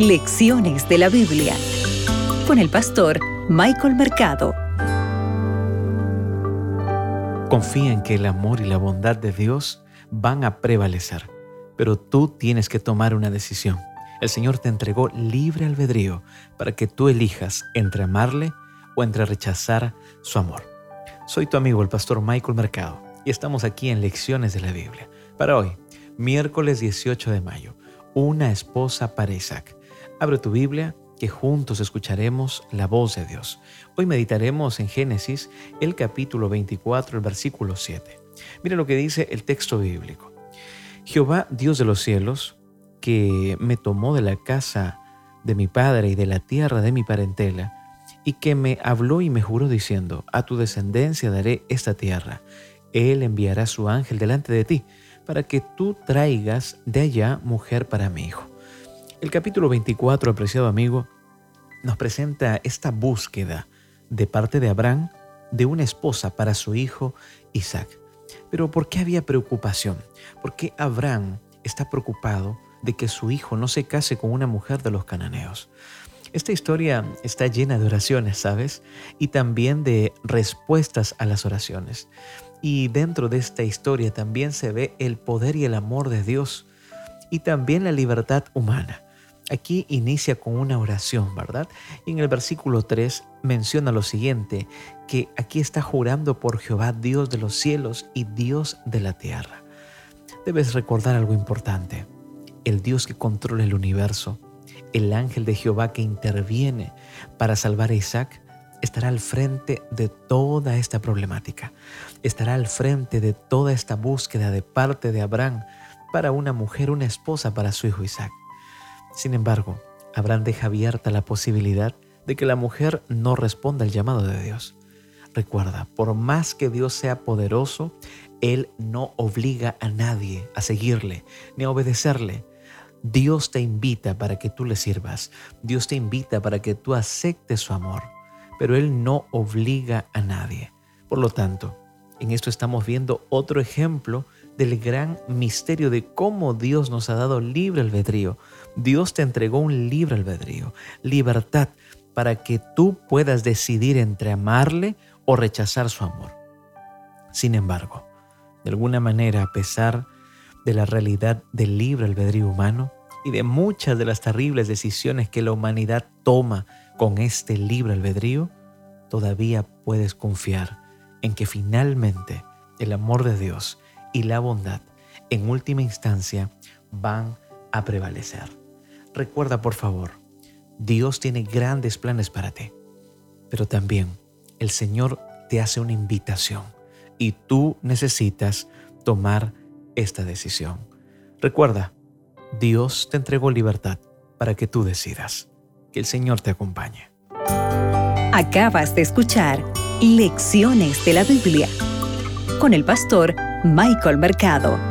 Lecciones de la Biblia con el pastor Michael Mercado. Confía en que el amor y la bondad de Dios van a prevalecer, pero tú tienes que tomar una decisión. El Señor te entregó libre albedrío para que tú elijas entre amarle o entre rechazar su amor. Soy tu amigo el pastor Michael Mercado y estamos aquí en Lecciones de la Biblia. Para hoy, miércoles 18 de mayo, una esposa para Isaac. Abre tu Biblia que juntos escucharemos la voz de Dios. Hoy meditaremos en Génesis el capítulo 24, el versículo 7. Mira lo que dice el texto bíblico. Jehová, Dios de los cielos, que me tomó de la casa de mi padre y de la tierra de mi parentela, y que me habló y me juró diciendo, a tu descendencia daré esta tierra. Él enviará su ángel delante de ti, para que tú traigas de allá mujer para mi hijo. El capítulo 24, apreciado amigo, nos presenta esta búsqueda de parte de Abraham de una esposa para su hijo Isaac. Pero ¿por qué había preocupación? ¿Por qué Abraham está preocupado de que su hijo no se case con una mujer de los cananeos? Esta historia está llena de oraciones, ¿sabes? Y también de respuestas a las oraciones. Y dentro de esta historia también se ve el poder y el amor de Dios y también la libertad humana. Aquí inicia con una oración, ¿verdad? Y en el versículo 3 menciona lo siguiente, que aquí está jurando por Jehová, Dios de los cielos y Dios de la tierra. Debes recordar algo importante, el Dios que controla el universo, el ángel de Jehová que interviene para salvar a Isaac, estará al frente de toda esta problemática, estará al frente de toda esta búsqueda de parte de Abraham para una mujer, una esposa para su hijo Isaac. Sin embargo, Abraham deja abierta la posibilidad de que la mujer no responda al llamado de Dios. Recuerda, por más que Dios sea poderoso, Él no obliga a nadie a seguirle ni a obedecerle. Dios te invita para que tú le sirvas. Dios te invita para que tú aceptes su amor. Pero Él no obliga a nadie. Por lo tanto, en esto estamos viendo otro ejemplo del gran misterio de cómo Dios nos ha dado libre albedrío. Dios te entregó un libre albedrío, libertad para que tú puedas decidir entre amarle o rechazar su amor. Sin embargo, de alguna manera, a pesar de la realidad del libre albedrío humano y de muchas de las terribles decisiones que la humanidad toma con este libre albedrío, todavía puedes confiar en que finalmente el amor de Dios y la bondad en última instancia van a prevalecer. Recuerda por favor, Dios tiene grandes planes para ti, pero también el Señor te hace una invitación y tú necesitas tomar esta decisión. Recuerda, Dios te entregó libertad para que tú decidas. Que el Señor te acompañe. Acabas de escuchar Lecciones de la Biblia con el pastor Michael Mercado.